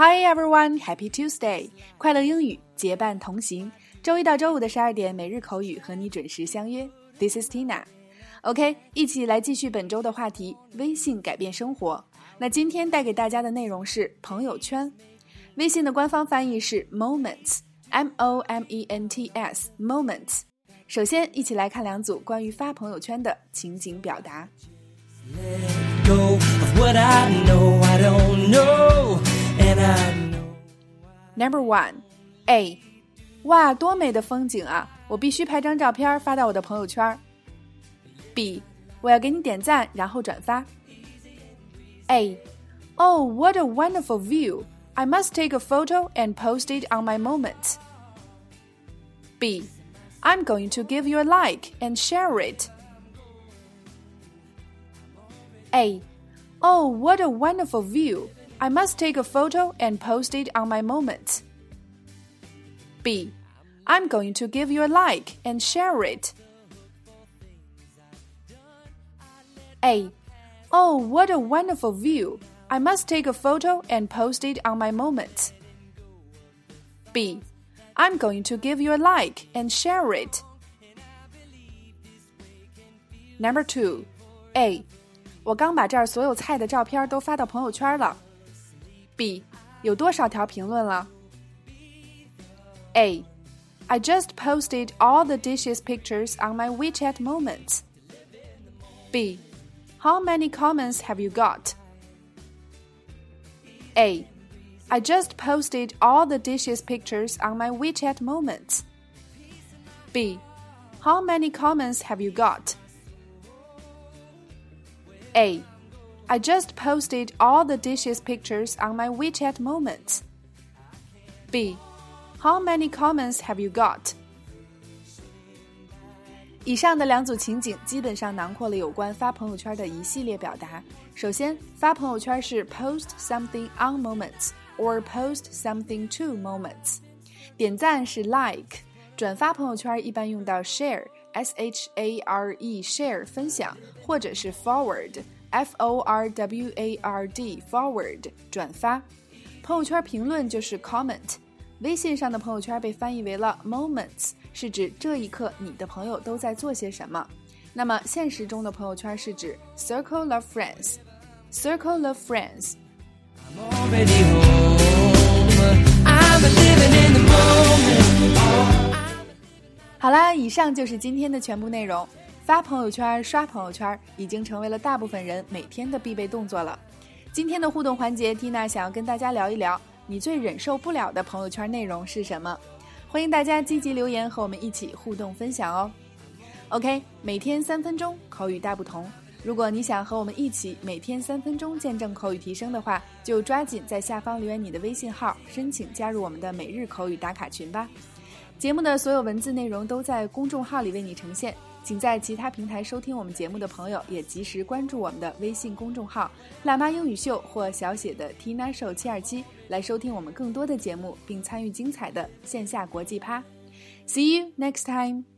Hi everyone, Happy Tuesday！快乐英语结伴同行，周一到周五的十二点，每日口语和你准时相约。This is Tina。OK，一起来继续本周的话题：微信改变生活。那今天带给大家的内容是朋友圈。微信的官方翻译是 Moments，M O M E N T S，Moments。首先，一起来看两组关于发朋友圈的情景表达。Let go of what I know, I don't know. Number one, A，哇，多美的风景啊！我必须拍张照片发到我的朋友圈。B，我要给你点赞，然后转发。A, oh, what a wonderful view! I must take a photo and post it on my moment. B, I'm going to give you a like and share it. A, oh, what a wonderful view! I must take a photo and post it on my moment. B. I'm going to give you a like and share it. A. Oh, what a wonderful view! I must take a photo and post it on my moment. B. I'm going to give you a like and share it. Number two, A. 我刚把这儿所有菜的照片都发到朋友圈了。 B 有多少条评论了？A I just posted all the dishes pictures on my WeChat moments. B How many comments have you got? A I just posted all the dishes pictures on my WeChat moments. B How many comments have you got? A I just posted all the dishes pictures on my WeChat moments. B. How many comments have you got? 以上的两组情景基本上囊括了有关发朋友圈的一系列表达。首先，发朋友圈是 post something on moments or post something to moments。点赞是 like。转发朋友圈一般用到 share s h a r e share 分享，或者是 forward。 F O R W A R D forward 转发，朋友圈评论就是 comment。微信上的朋友圈被翻译为了 moments，是指这一刻你的朋友都在做些什么。那么现实中的朋友圈是指 circle of friends。circle of friends。好啦，以上就是今天的全部内容。发朋友圈、刷朋友圈已经成为了大部分人每天的必备动作了。今天的互动环节缇娜想要跟大家聊一聊，你最忍受不了的朋友圈内容是什么？欢迎大家积极留言和我们一起互动分享哦。OK，每天三分钟，口语大不同。如果你想和我们一起每天三分钟见证口语提升的话，就抓紧在下方留言你的微信号，申请加入我们的每日口语打卡群吧。节目的所有文字内容都在公众号里为你呈现。请在其他平台收听我们节目的朋友，也及时关注我们的微信公众号“辣妈英语秀”或小写的 Tina Show 七二七，来收听我们更多的节目，并参与精彩的线下国际趴。See you next time.